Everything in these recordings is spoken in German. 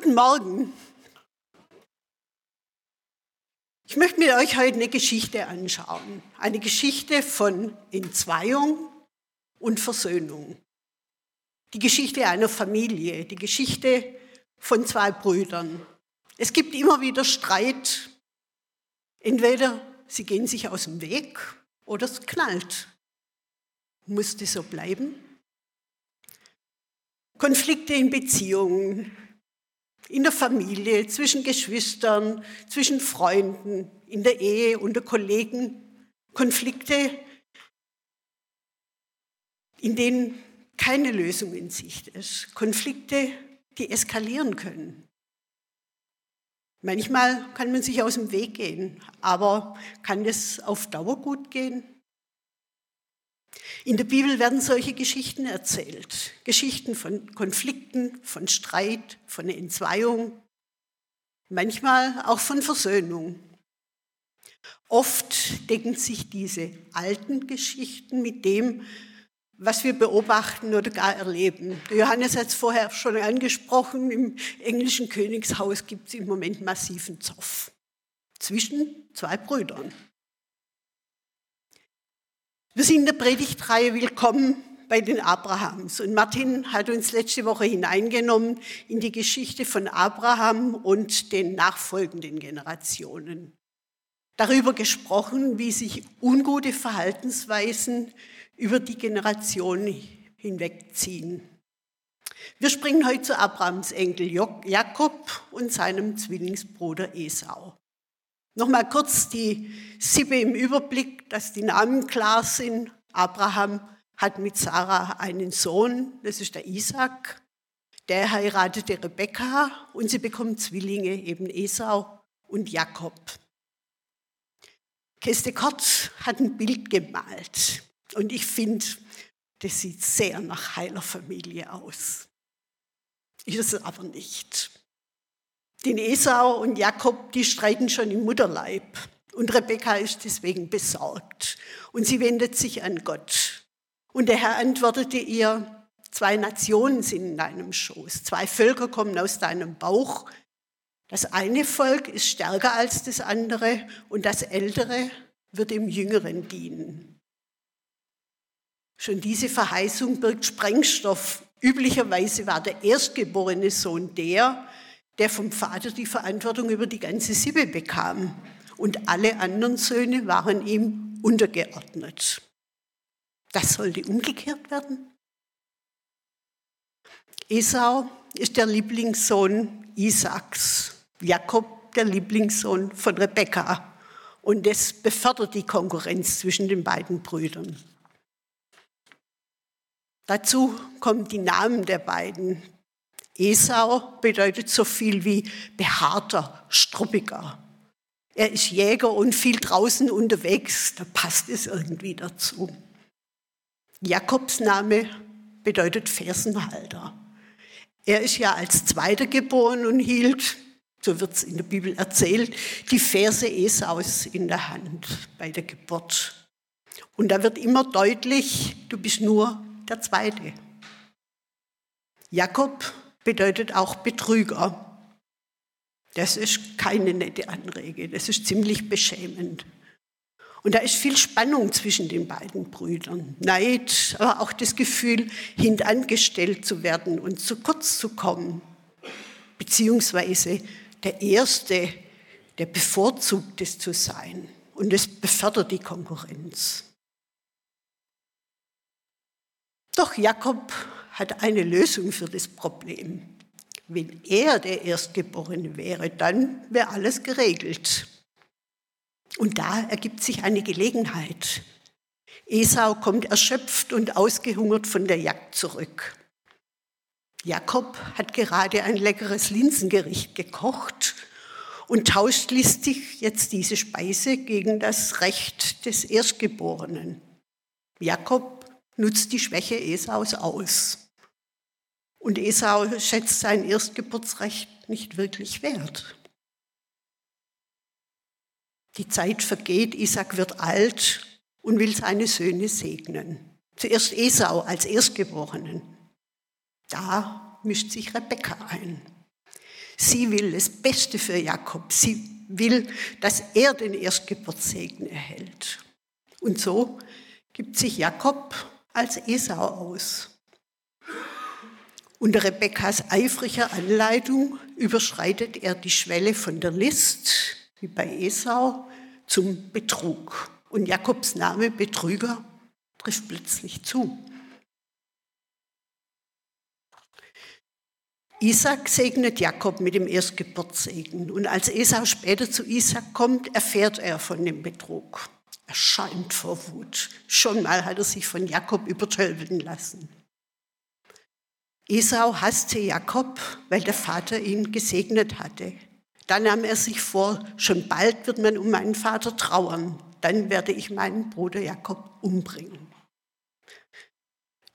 Guten Morgen. Ich möchte mit euch heute eine Geschichte anschauen. Eine Geschichte von Entzweiung und Versöhnung. Die Geschichte einer Familie, die Geschichte von zwei Brüdern. Es gibt immer wieder Streit. Entweder sie gehen sich aus dem Weg oder es knallt. Muss das so bleiben? Konflikte in Beziehungen, in der Familie, zwischen Geschwistern, zwischen Freunden, in der Ehe, unter Kollegen, Konflikte, in denen keine Lösung in Sicht ist, Konflikte, die eskalieren können. Manchmal kann man sich aus dem Weg gehen, aber kann das auf Dauer gut gehen? In der Bibel werden solche Geschichten erzählt. Geschichten von Konflikten, von Streit, von Entzweiung, manchmal auch von Versöhnung. Oft decken sich diese alten Geschichten mit dem, was wir beobachten oder gar erleben. Johannes hat es vorher schon angesprochen, im englischen Königshaus gibt es im Moment massiven Zoff zwischen zwei Brüdern. Wir sind in der Predigtreihe Willkommen bei den Abrahams. Und Martin hat uns letzte Woche hineingenommen in die Geschichte von Abraham und den nachfolgenden Generationen. Darüber gesprochen, wie sich ungute Verhaltensweisen über die Generationen hinwegziehen. Wir springen heute zu Abrahams Enkel Jakob und seinem Zwillingsbruder Esau. Nochmal kurz die Sippe im Überblick, dass die Namen klar sind. Abraham hat mit Sarah einen Sohn, das ist der Isaac. Der heiratete Rebekka und sie bekommen Zwillinge, eben Esau und Jakob. Keste Kort hat ein Bild gemalt und ich finde, das sieht sehr nach heiler Familie aus. Ist es aber nicht. Den Esau und Jakob, die streiten schon im Mutterleib. Und Rebekka ist deswegen besorgt. Und sie wendet sich an Gott. Und der Herr antwortete ihr, zwei Nationen sind in deinem Schoß, zwei Völker kommen aus deinem Bauch. Das eine Volk ist stärker als das andere und das ältere wird dem Jüngeren dienen. Schon diese Verheißung birgt Sprengstoff. Üblicherweise war der erstgeborene Sohn der, der vom Vater die Verantwortung über die ganze Sippe bekam. Und alle anderen Söhne waren ihm untergeordnet. Das sollte umgekehrt werden. Esau ist der Lieblingssohn Isaaks, Jakob der Lieblingssohn von Rebekka. Und das befördert die Konkurrenz zwischen den beiden Brüdern. Dazu kommen die Namen der beiden. Esau bedeutet so viel wie behaarter, struppiger. Er ist Jäger und viel draußen unterwegs, da passt es irgendwie dazu. Jakobs Name bedeutet Fersenhalter. Er ist ja als Zweiter geboren und hielt, so wird es in der Bibel erzählt, die Verse Esaus in der Hand bei der Geburt. Und da wird immer deutlich, du bist nur der Zweite. Jakob bedeutet auch Betrüger. Das ist keine nette Anrege, das ist ziemlich beschämend. Und da ist viel Spannung zwischen den beiden Brüdern. Neid, aber auch das Gefühl, hintangestellt zu werden und zu kurz zu kommen. Beziehungsweise der Erste, der bevorzugt ist zu sein. Und es befördert die Konkurrenz. Doch Jakob hat eine Lösung für das Problem. Wenn er der Erstgeborene wäre, dann wäre alles geregelt. Und da ergibt sich eine Gelegenheit. Esau kommt erschöpft und ausgehungert von der Jagd zurück. Jakob hat gerade ein leckeres Linsengericht gekocht und tauscht listig jetzt diese Speise gegen das Recht des Erstgeborenen. Jakob nutzt die Schwäche Esaus aus. Und Esau schätzt sein Erstgeburtsrecht nicht wirklich wert. Die Zeit vergeht, Isaac wird alt und will seine Söhne segnen. Zuerst Esau als Erstgeborenen. Da mischt sich Rebekka ein. Sie will das Beste für Jakob. Sie will, dass er den Erstgeburtssegen erhält. Und so gibt sich Jakob als Esau aus. Unter Rebekkas eifriger Anleitung überschreitet er die Schwelle von der List, wie bei Esau, zum Betrug. Und Jakobs Name Betrüger trifft plötzlich zu. Isaac segnet Jakob mit dem Erstgeburtssegen. Und als Esau später zu Isaac kommt, erfährt er von dem Betrug. Er scheint vor Wut. Schon mal hat er sich von Jakob übertölpeln lassen. Esau hasste Jakob, weil der Vater ihn gesegnet hatte. Da nahm er sich vor, schon bald wird man um meinen Vater trauern. Dann werde ich meinen Bruder Jakob umbringen.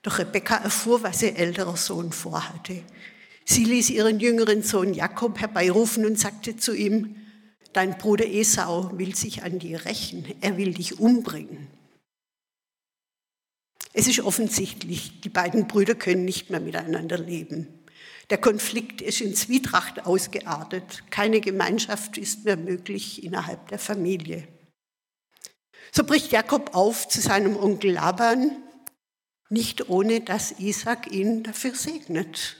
Doch Rebekka erfuhr, was ihr älterer Sohn vorhatte. Sie ließ ihren jüngeren Sohn Jakob herbeirufen und sagte zu ihm, dein Bruder Esau will sich an dir rächen, er will dich umbringen. Es ist offensichtlich, die beiden Brüder können nicht mehr miteinander leben. Der Konflikt ist in Zwietracht ausgeartet. Keine Gemeinschaft ist mehr möglich innerhalb der Familie. So bricht Jakob auf zu seinem Onkel Laban, nicht ohne dass Isaac ihn dafür segnet.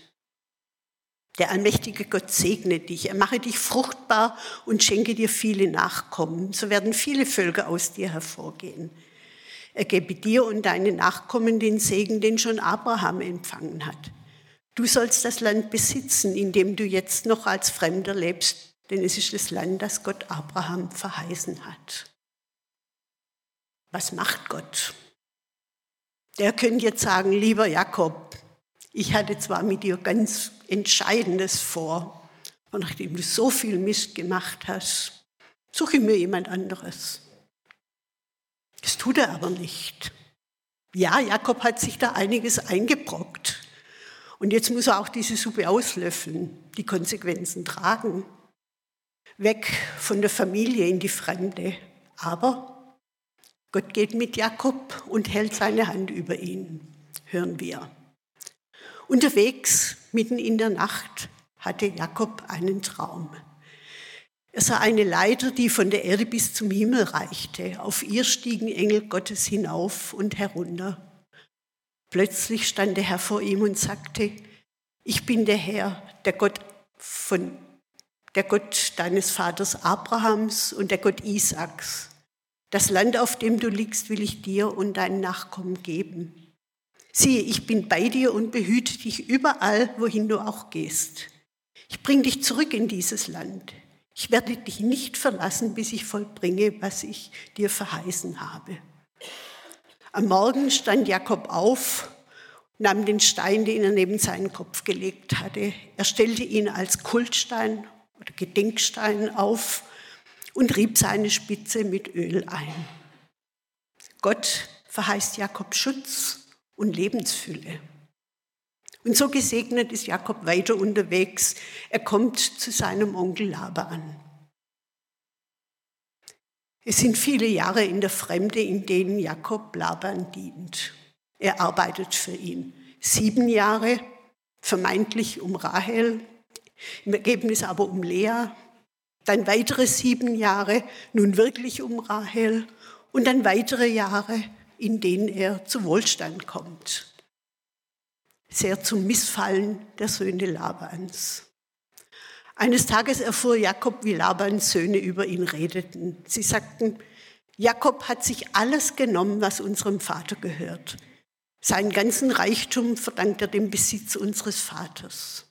Der allmächtige Gott segne dich, er mache dich fruchtbar und schenke dir viele Nachkommen. So werden viele Völker aus dir hervorgehen. Er gebe dir und deinen Nachkommen den Segen, den schon Abraham empfangen hat. Du sollst das Land besitzen, in dem du jetzt noch als Fremder lebst, denn es ist das Land, das Gott Abraham verheißen hat. Was macht Gott? Der könnte jetzt sagen, lieber Jakob, ich hatte zwar mit dir ganz Entscheidendes vor, aber nachdem du so viel Mist gemacht hast, suche mir jemand anderes. Das tut er aber nicht. Ja, Jakob hat sich da einiges eingebrockt. Und jetzt muss er auch diese Suppe auslöffeln, die Konsequenzen tragen. Weg von der Familie in die Fremde. Aber Gott geht mit Jakob und hält seine Hand über ihn, hören wir. Unterwegs, mitten in der Nacht, hatte Jakob einen Traum. Er sah eine Leiter, die von der Erde bis zum Himmel reichte. Auf ihr stiegen Engel Gottes hinauf und herunter. Plötzlich stand der Herr vor ihm und sagte, ich bin der Herr, der Gott von der Gott deines Vaters Abrahams und der Gott Isaaks. Das Land, auf dem du liegst, will ich dir und deinen Nachkommen geben. Siehe, ich bin bei dir und behüte dich überall, wohin du auch gehst. Ich bringe dich zurück in dieses Land. Ich werde dich nicht verlassen, bis ich vollbringe, was ich dir verheißen habe. Am Morgen stand Jakob auf, nahm den Stein, den er neben seinen Kopf gelegt hatte. Er stellte ihn als Kultstein oder Gedenkstein auf und rieb seine Spitze mit Öl ein. Gott verheißt Jakob Schutz und Lebensfülle. Und so gesegnet ist Jakob weiter unterwegs. Er kommt zu seinem Onkel Laban. Es sind viele Jahre in der Fremde, in denen Jakob Laban dient. Er arbeitet für ihn. Sieben Jahre vermeintlich um Rahel, im Ergebnis aber um Lea. Dann weitere sieben Jahre nun wirklich um Rahel und dann weitere Jahre in denen er zu Wohlstand kommt. Sehr zum Missfallen der Söhne Labans. Eines Tages erfuhr Jakob, wie Labans Söhne über ihn redeten. Sie sagten, Jakob hat sich alles genommen, was unserem Vater gehört. Seinen ganzen Reichtum verdankt er dem Besitz unseres Vaters.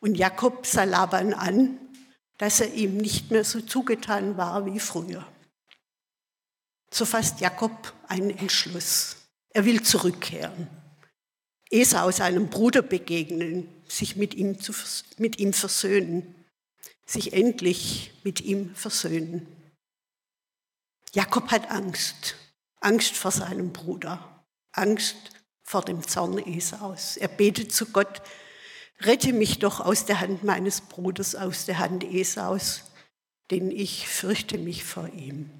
Und Jakob sah Laban an, dass er ihm nicht mehr so zugetan war wie früher. So fasst Jakob einen Entschluss. Er will zurückkehren. Esau seinem Bruder begegnen, sich mit ihm, zu, mit ihm versöhnen, sich endlich mit ihm versöhnen. Jakob hat Angst, Angst vor seinem Bruder, Angst vor dem Zorn Esaus. Er betet zu Gott, rette mich doch aus der Hand meines Bruders, aus der Hand Esaus, denn ich fürchte mich vor ihm.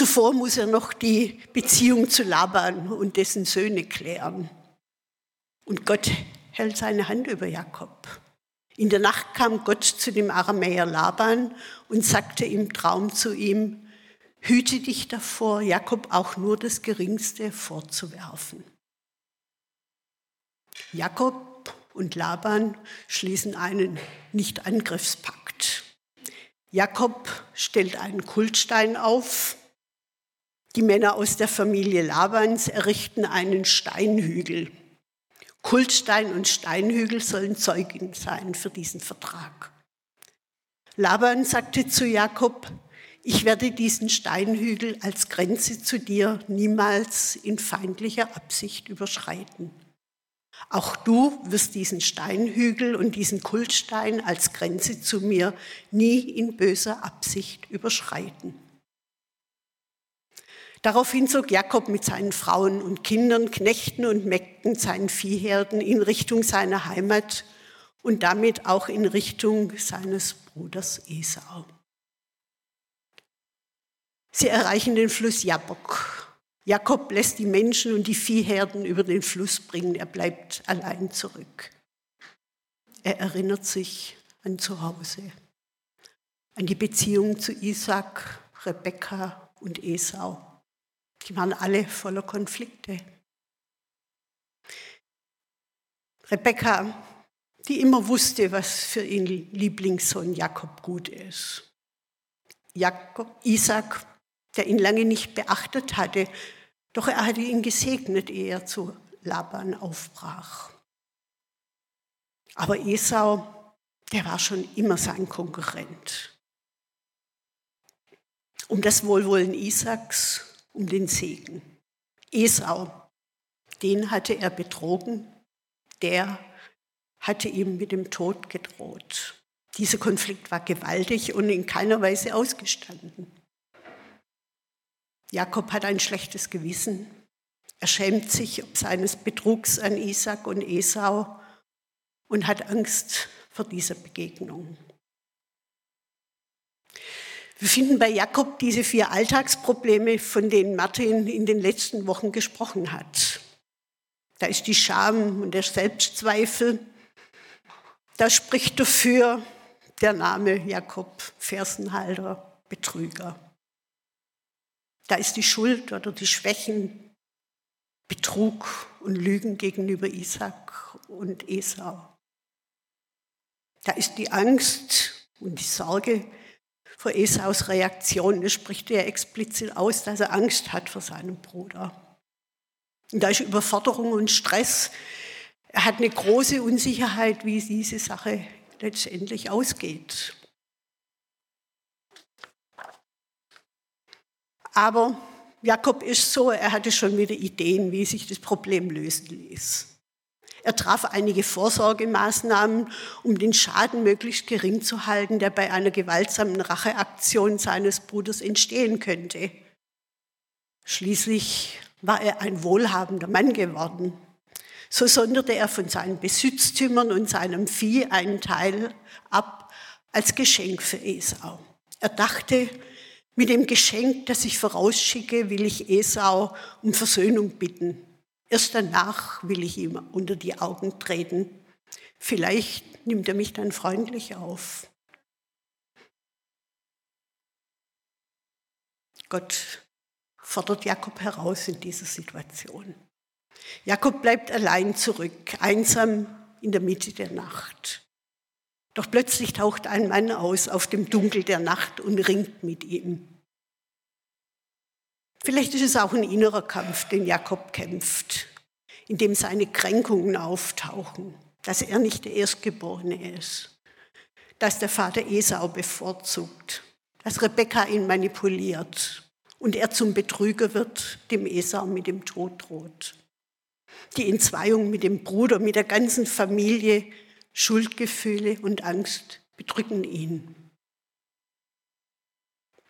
Zuvor muss er noch die Beziehung zu Laban und dessen Söhne klären. Und Gott hält seine Hand über Jakob. In der Nacht kam Gott zu dem Aramäer Laban und sagte im Traum zu ihm, hüte dich davor, Jakob auch nur das Geringste vorzuwerfen. Jakob und Laban schließen einen Nicht-Angriffspakt. Jakob stellt einen Kultstein auf. Die Männer aus der Familie Labans errichten einen Steinhügel. Kultstein und Steinhügel sollen Zeugen sein für diesen Vertrag. Laban sagte zu Jakob, ich werde diesen Steinhügel als Grenze zu dir niemals in feindlicher Absicht überschreiten. Auch du wirst diesen Steinhügel und diesen Kultstein als Grenze zu mir nie in böser Absicht überschreiten. Daraufhin zog Jakob mit seinen Frauen und Kindern, Knechten und Mägden, seinen Viehherden in Richtung seiner Heimat und damit auch in Richtung seines Bruders Esau. Sie erreichen den Fluss Jabbok. Jakob lässt die Menschen und die Viehherden über den Fluss bringen. Er bleibt allein zurück. Er erinnert sich an Zuhause, an die Beziehung zu Isaac, Rebekka und Esau. Die waren alle voller Konflikte. Rebekka, die immer wusste, was für ihren Lieblingssohn Jakob gut ist. Jakob, Isaac, der ihn lange nicht beachtet hatte, doch er hatte ihn gesegnet, ehe er zu Laban aufbrach. Aber Esau, der war schon immer sein Konkurrent. Um das Wohlwollen Isaaks um den Segen. Esau, den hatte er betrogen, der hatte ihm mit dem Tod gedroht. Dieser Konflikt war gewaltig und in keiner Weise ausgestanden. Jakob hat ein schlechtes Gewissen. Er schämt sich ob seines Betrugs an Isaac und Esau und hat Angst vor dieser Begegnung. Wir finden bei Jakob diese vier Alltagsprobleme, von denen Martin in den letzten Wochen gesprochen hat. Da ist die Scham und der Selbstzweifel. Da spricht dafür der Name Jakob, Fersenhalter, Betrüger. Da ist die Schuld oder die Schwächen, Betrug und Lügen gegenüber Isaac und Esau. Da ist die Angst und die Sorge vor Esaus Reaktion. Das spricht er explizit aus, dass er Angst hat vor seinem Bruder. Und da ist Überforderung und Stress. Er hat eine große Unsicherheit, wie diese Sache letztendlich ausgeht. Aber Jakob ist so, er hatte schon wieder Ideen, wie sich das Problem lösen ließ. Er traf einige Vorsorgemaßnahmen, um den Schaden möglichst gering zu halten, der bei einer gewaltsamen Racheaktion seines Bruders entstehen könnte. Schließlich war er ein wohlhabender Mann geworden. So sonderte er von seinen Besitztümern und seinem Vieh einen Teil ab als Geschenk für Esau. Er dachte, mit dem Geschenk, das ich vorausschicke, will ich Esau um Versöhnung bitten. Erst danach will ich ihm unter die Augen treten. Vielleicht nimmt er mich dann freundlich auf. Gott fordert Jakob heraus in dieser Situation. Jakob bleibt allein zurück, einsam in der Mitte der Nacht. Doch plötzlich taucht ein Mann aus auf dem Dunkel der Nacht und ringt mit ihm. Vielleicht ist es auch ein innerer Kampf, den Jakob kämpft, in dem seine Kränkungen auftauchen, dass er nicht der Erstgeborene ist, dass der Vater Esau bevorzugt, dass Rebekka ihn manipuliert und er zum Betrüger wird, dem Esau mit dem Tod droht. Die Entzweiung mit dem Bruder, mit der ganzen Familie, Schuldgefühle und Angst bedrücken ihn.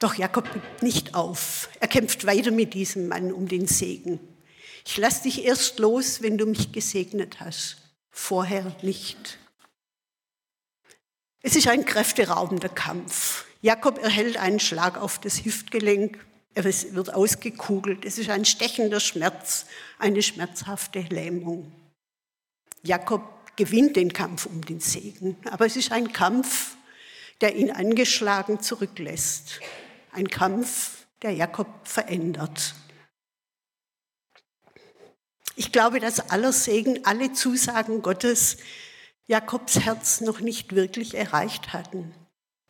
Doch Jakob gibt nicht auf. Er kämpft weiter mit diesem Mann um den Segen. Ich lass dich erst los, wenn du mich gesegnet hast. Vorher nicht. Es ist ein kräfteraubender Kampf. Jakob erhält einen Schlag auf das Hüftgelenk. Er wird ausgekugelt. Es ist ein stechender Schmerz, eine schmerzhafte Lähmung. Jakob gewinnt den Kampf um den Segen, aber es ist ein Kampf, der ihn angeschlagen zurücklässt. Ein Kampf, der Jakob verändert. Ich glaube, dass aller Segen, alle Zusagen Gottes Jakobs Herz noch nicht wirklich erreicht hatten.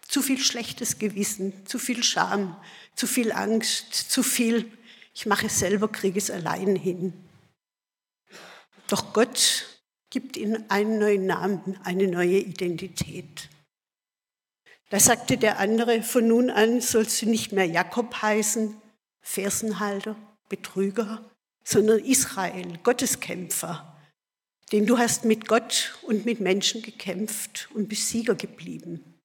Zu viel schlechtes Gewissen, zu viel Scham, zu viel Angst, zu viel, ich mache es selber, kriege es allein hin. Doch Gott gibt ihnen einen neuen Namen, eine neue Identität. Da sagte der andere, von nun an sollst du nicht mehr Jakob heißen, Fersenhalter, Betrüger, sondern Israel, Gotteskämpfer. Denn du hast mit Gott und mit Menschen gekämpft und bist Sieger geblieben.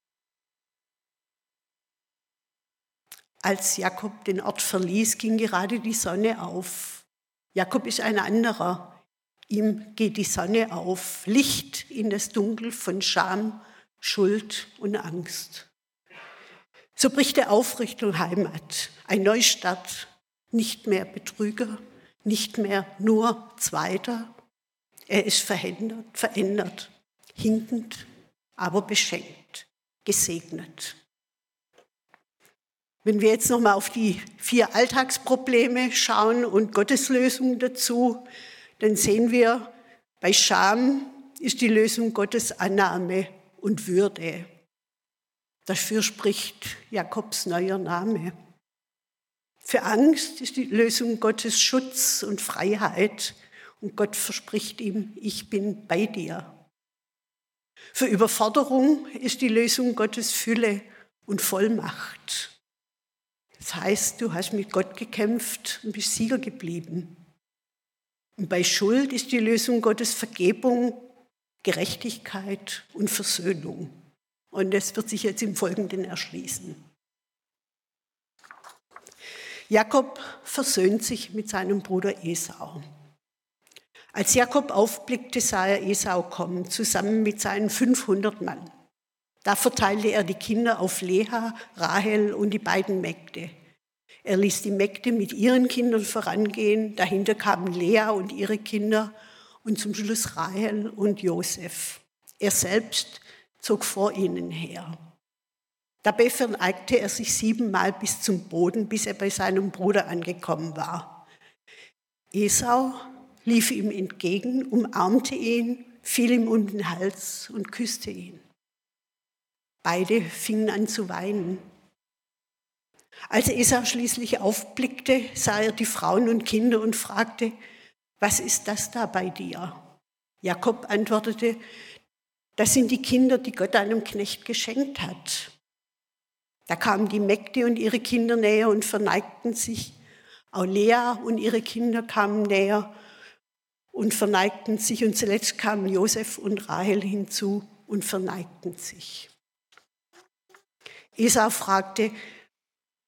Als Jakob den Ort verließ, ging gerade die Sonne auf. Jakob ist ein anderer. Ihm geht die Sonne auf, Licht in das Dunkel von Scham, Schuld und Angst. So bricht er auf Richtung Heimat, ein Neustart, nicht mehr Betrüger, nicht mehr nur Zweiter. Er ist verändert, verändert, hinkend, aber beschenkt, gesegnet. Wenn wir jetzt nochmal auf die vier Alltagsprobleme schauen und Gottes Lösung dazu, dann sehen wir, bei Scham ist die Lösung Gottes Annahme und Würde. Dafür spricht Jakobs neuer Name. Für Angst ist die Lösung Gottes Schutz und Freiheit und Gott verspricht ihm, ich bin bei dir. Für Überforderung ist die Lösung Gottes Fülle und Vollmacht. Das heißt, du hast mit Gott gekämpft und bist Sieger geblieben. Und bei Schuld ist die Lösung Gottes Vergebung, Gerechtigkeit und Versöhnung. Und das wird sich jetzt im Folgenden erschließen. Jakob versöhnt sich mit seinem Bruder Esau. Als Jakob aufblickte, sah er Esau kommen, zusammen mit seinen 500 Mann. Da verteilte er die Kinder auf Lea, Rahel und die beiden Mägde. Er ließ die Mägde mit ihren Kindern vorangehen, dahinter kamen Lea und ihre Kinder und zum Schluss Rahel und Josef. Er selbst zog vor ihnen her. Dabei verneigte er sich siebenmal bis zum Boden, bis er bei seinem Bruder angekommen war. Esau lief ihm entgegen, umarmte ihn, fiel ihm um den Hals und küsste ihn. Beide fingen an zu weinen. Als Esau schließlich aufblickte, sah er die Frauen und Kinder und fragte, was ist das da bei dir? Jakob antwortete, das sind die Kinder, die Gott einem Knecht geschenkt hat. Da kamen die Mägde und ihre Kinder näher und verneigten sich. Auch Lea und ihre Kinder kamen näher und verneigten sich. Und zuletzt kamen Josef und Rahel hinzu und verneigten sich. Esau fragte,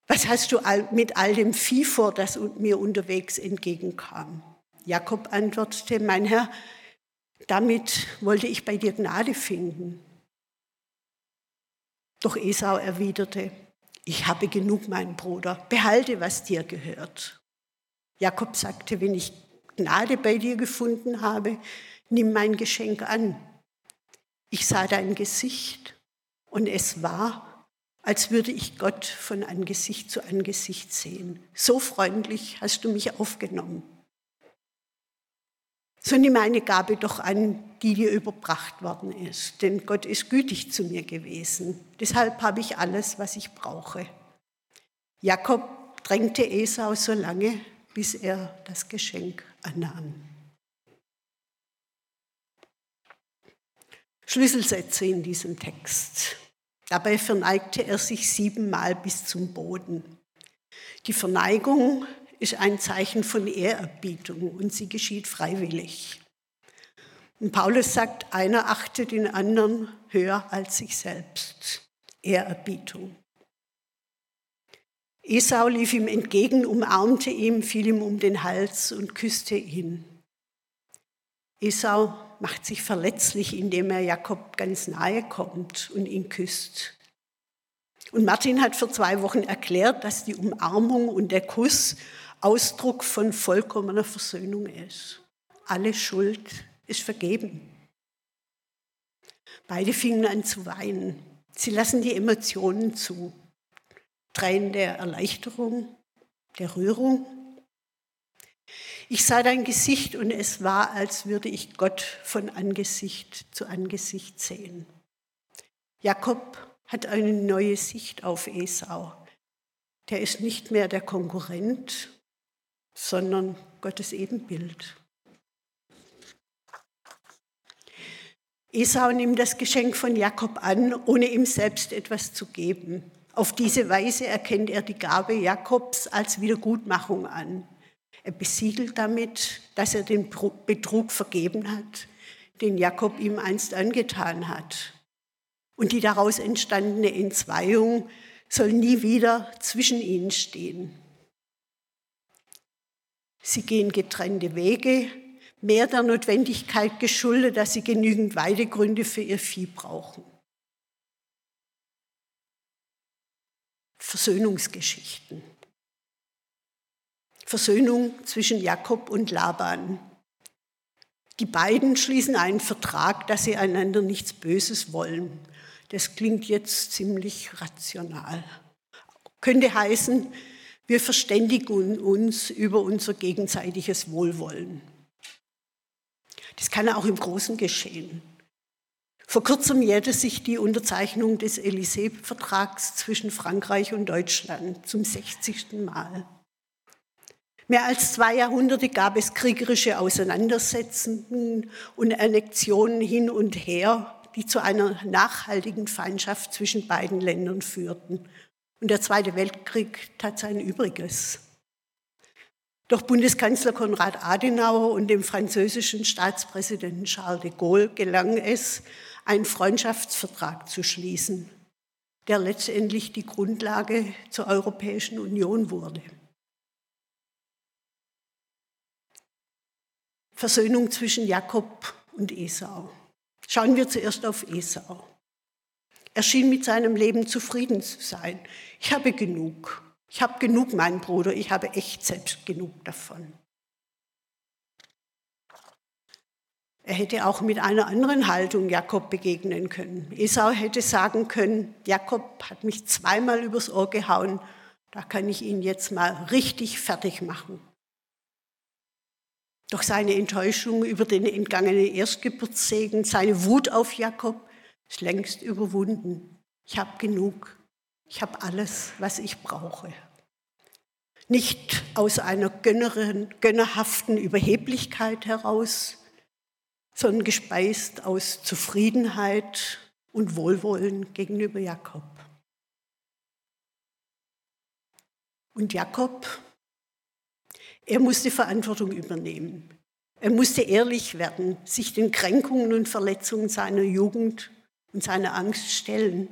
was hast du mit all dem Vieh vor, das mir unterwegs entgegenkam? Jakob antwortete, mein Herr, damit wollte ich bei dir Gnade finden. Doch Esau erwiderte, ich habe genug, mein Bruder, behalte, was dir gehört. Jakob sagte, wenn ich Gnade bei dir gefunden habe, nimm mein Geschenk an. Ich sah dein Gesicht und es war, als würde ich Gott von Angesicht zu Angesicht sehen. So freundlich hast du mich aufgenommen. So nimm eine Gabe doch an, die dir überbracht worden ist, denn Gott ist gütig zu mir gewesen. Deshalb habe ich alles, was ich brauche. Jakob drängte Esau so lange, bis er das Geschenk annahm. Schlüsselsätze in diesem Text. Dabei verneigte er sich siebenmal bis zum Boden. Die Verneigung ist ein Zeichen von Ehrerbietung und sie geschieht freiwillig. Und Paulus sagt, einer achtet den anderen höher als sich selbst. Ehrerbietung. Esau lief ihm entgegen, umarmte ihn, fiel ihm um den Hals und küsste ihn. Esau macht sich verletzlich, indem er Jakob ganz nahe kommt und ihn küsst. Und Martin hat vor zwei Wochen erklärt, dass die Umarmung und der Kuss Ausdruck von vollkommener Versöhnung ist. Alle Schuld ist vergeben. Beide fingen an zu weinen. Sie lassen die Emotionen zu. Tränen der Erleichterung, der Rührung. Ich sah dein Gesicht und es war, als würde ich Gott von Angesicht zu Angesicht sehen. Jakob hat eine neue Sicht auf Esau. Der ist nicht mehr der Konkurrent, sondern Gottes Ebenbild. Esau nimmt das Geschenk von Jakob an, ohne ihm selbst etwas zu geben. Auf diese Weise erkennt er die Gabe Jakobs als Wiedergutmachung an. Er besiegelt damit, dass er den Betrug vergeben hat, den Jakob ihm einst angetan hat. Und die daraus entstandene Entzweiung soll nie wieder zwischen ihnen stehen. Sie gehen getrennte Wege, mehr der Notwendigkeit geschuldet, dass sie genügend Weidegründe für ihr Vieh brauchen. Versöhnungsgeschichten. Versöhnung zwischen Jakob und Laban. Die beiden schließen einen Vertrag, dass sie einander nichts Böses wollen. Das klingt jetzt ziemlich rational. Könnte heißen, wir verständigen uns über unser gegenseitiges Wohlwollen. Das kann auch im Großen geschehen. Vor kurzem jährte sich die Unterzeichnung des Élysée-Vertrags zwischen Frankreich und Deutschland zum 60. Mal. Mehr als zwei Jahrhunderte gab es kriegerische Auseinandersetzungen und Annexionen hin und her, die zu einer nachhaltigen Feindschaft zwischen beiden Ländern führten. Und der Zweite Weltkrieg tat sein Übriges. Doch Bundeskanzler Konrad Adenauer und dem französischen Staatspräsidenten Charles de Gaulle gelang es, einen Freundschaftsvertrag zu schließen, der letztendlich die Grundlage zur Europäischen Union wurde. Versöhnung zwischen Jakob und Esau. Schauen wir zuerst auf Esau. Er schien mit seinem Leben zufrieden zu sein. Ich habe genug. Ich habe genug, mein Bruder, ich habe echt selbst genug davon. Er hätte auch mit einer anderen Haltung Jakob begegnen können. Esau hätte sagen können, Jakob hat mich zweimal übers Ohr gehauen, da kann ich ihn jetzt mal richtig fertig machen. Doch seine Enttäuschung über den entgangenen Erstgeburtssegen, seine Wut auf Jakob ist längst überwunden. Ich habe genug. Ich habe alles, was ich brauche. Nicht aus einer gönnerhaften Überheblichkeit heraus, sondern gespeist aus Zufriedenheit und Wohlwollen gegenüber Jakob. Und Jakob, er musste Verantwortung übernehmen. Er musste ehrlich werden, sich den Kränkungen und Verletzungen seiner Jugend und seiner Angst stellen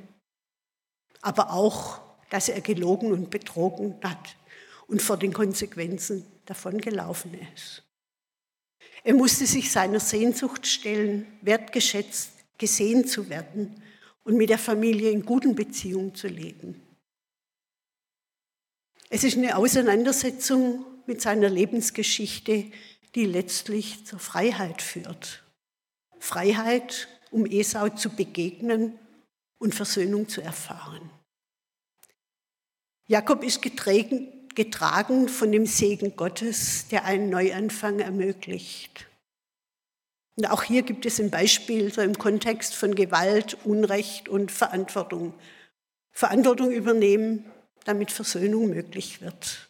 aber auch, dass er gelogen und betrogen hat und vor den Konsequenzen davon gelaufen ist. Er musste sich seiner Sehnsucht stellen, wertgeschätzt, gesehen zu werden und mit der Familie in guten Beziehungen zu leben. Es ist eine Auseinandersetzung mit seiner Lebensgeschichte, die letztlich zur Freiheit führt. Freiheit, um Esau zu begegnen und Versöhnung zu erfahren. Jakob ist getragen, getragen von dem Segen Gottes, der einen Neuanfang ermöglicht. Und auch hier gibt es ein Beispiel so im Kontext von Gewalt, Unrecht und Verantwortung. Verantwortung übernehmen, damit Versöhnung möglich wird.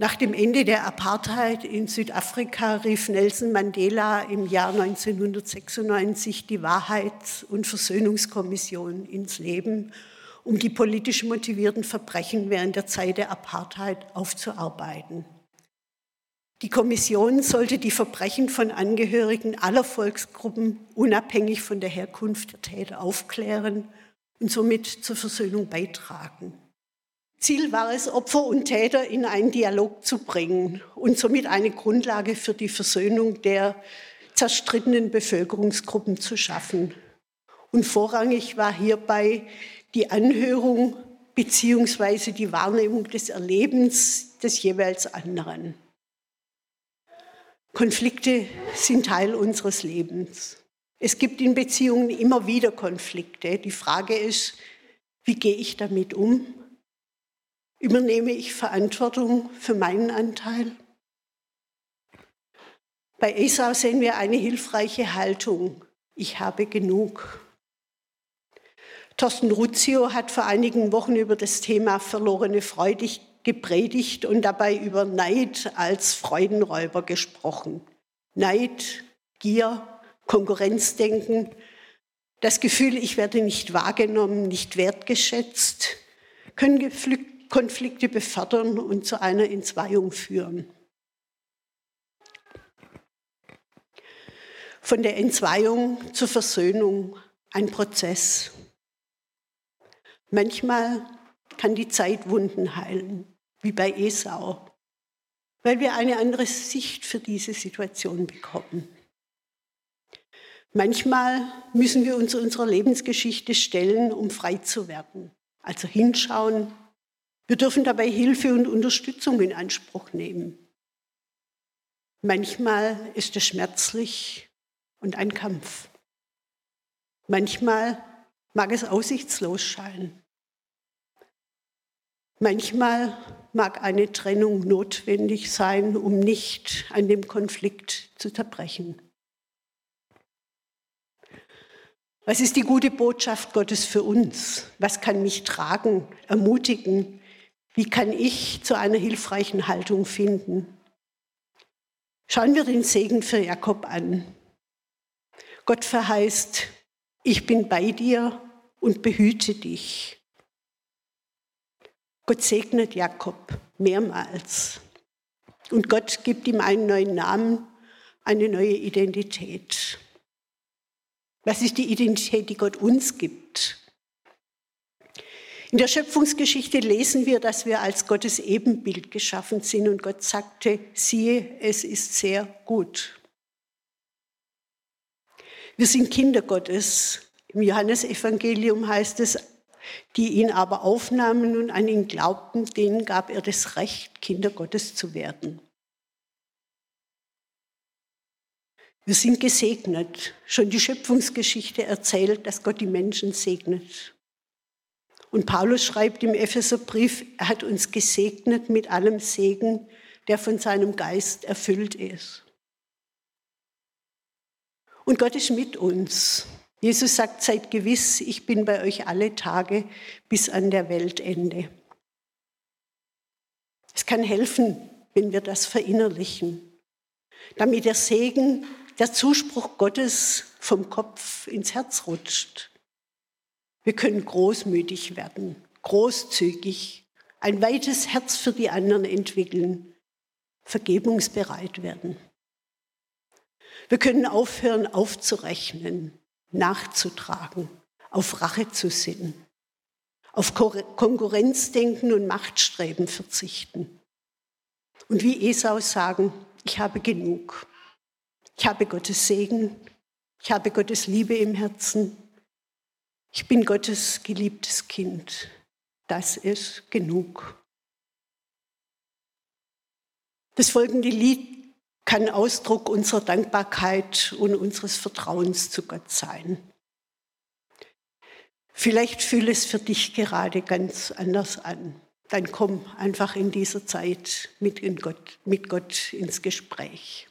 Nach dem Ende der Apartheid in Südafrika rief Nelson Mandela im Jahr 1996 die Wahrheits- und Versöhnungskommission ins Leben, um die politisch motivierten Verbrechen während der Zeit der Apartheid aufzuarbeiten. Die Kommission sollte die Verbrechen von Angehörigen aller Volksgruppen unabhängig von der Herkunft der Täter aufklären und somit zur Versöhnung beitragen. Ziel war es, Opfer und Täter in einen Dialog zu bringen und somit eine Grundlage für die Versöhnung der zerstrittenen Bevölkerungsgruppen zu schaffen. Und vorrangig war hierbei die Anhörung beziehungsweise die Wahrnehmung des Erlebens des jeweils anderen. Konflikte sind Teil unseres Lebens. Es gibt in Beziehungen immer wieder Konflikte. Die Frage ist, wie gehe ich damit um? Übernehme ich Verantwortung für meinen Anteil? Bei Esau sehen wir eine hilfreiche Haltung. Ich habe genug. Thorsten Ruzio hat vor einigen Wochen über das Thema verlorene Freude gepredigt und dabei über Neid als Freudenräuber gesprochen. Neid, Gier, Konkurrenzdenken, das Gefühl, ich werde nicht wahrgenommen, nicht wertgeschätzt, können Konflikte befördern und zu einer Entzweiung führen. Von der Entzweiung zur Versöhnung ein Prozess. Manchmal kann die Zeit Wunden heilen, wie bei Esau, weil wir eine andere Sicht für diese Situation bekommen. Manchmal müssen wir uns unserer Lebensgeschichte stellen, um frei zu werden, also hinschauen. Wir dürfen dabei Hilfe und Unterstützung in Anspruch nehmen. Manchmal ist es schmerzlich und ein Kampf. Manchmal mag es aussichtslos scheinen. Manchmal mag eine Trennung notwendig sein, um nicht an dem Konflikt zu zerbrechen. Was ist die gute Botschaft Gottes für uns? Was kann mich tragen, ermutigen? Wie kann ich zu einer hilfreichen Haltung finden? Schauen wir den Segen für Jakob an. Gott verheißt, ich bin bei dir und behüte dich. Gott segnet Jakob mehrmals. Und Gott gibt ihm einen neuen Namen, eine neue Identität. Was ist die Identität, die Gott uns gibt? In der Schöpfungsgeschichte lesen wir, dass wir als Gottes Ebenbild geschaffen sind und Gott sagte, siehe, es ist sehr gut. Wir sind Kinder Gottes. Im Johannesevangelium heißt es, die ihn aber aufnahmen und an ihn glaubten, denen gab er das Recht, Kinder Gottes zu werden. Wir sind gesegnet. Schon die Schöpfungsgeschichte erzählt, dass Gott die Menschen segnet. Und Paulus schreibt im Epheserbrief, er hat uns gesegnet mit allem Segen, der von seinem Geist erfüllt ist. Und Gott ist mit uns. Jesus sagt, seid gewiss, ich bin bei euch alle Tage bis an der Weltende. Es kann helfen, wenn wir das verinnerlichen, damit der Segen der Zuspruch Gottes vom Kopf ins Herz rutscht. Wir können großmütig werden, großzügig, ein weites Herz für die anderen entwickeln, vergebungsbereit werden. Wir können aufhören aufzurechnen, nachzutragen, auf Rache zu sinnen, auf Konkurrenzdenken und Machtstreben verzichten. Und wie Esau sagen, ich habe genug. Ich habe Gottes Segen, ich habe Gottes Liebe im Herzen, ich bin Gottes geliebtes Kind. Das ist genug. Das folgende Lied kann Ausdruck unserer Dankbarkeit und unseres Vertrauens zu Gott sein. Vielleicht fühle es für dich gerade ganz anders an. Dann komm einfach in dieser Zeit mit Gott, mit Gott ins Gespräch.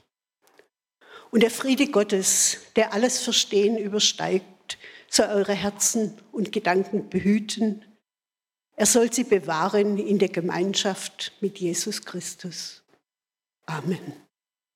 Und der Friede Gottes, der alles Verstehen übersteigt, soll eure Herzen und Gedanken behüten. Er soll sie bewahren in der Gemeinschaft mit Jesus Christus. Amen.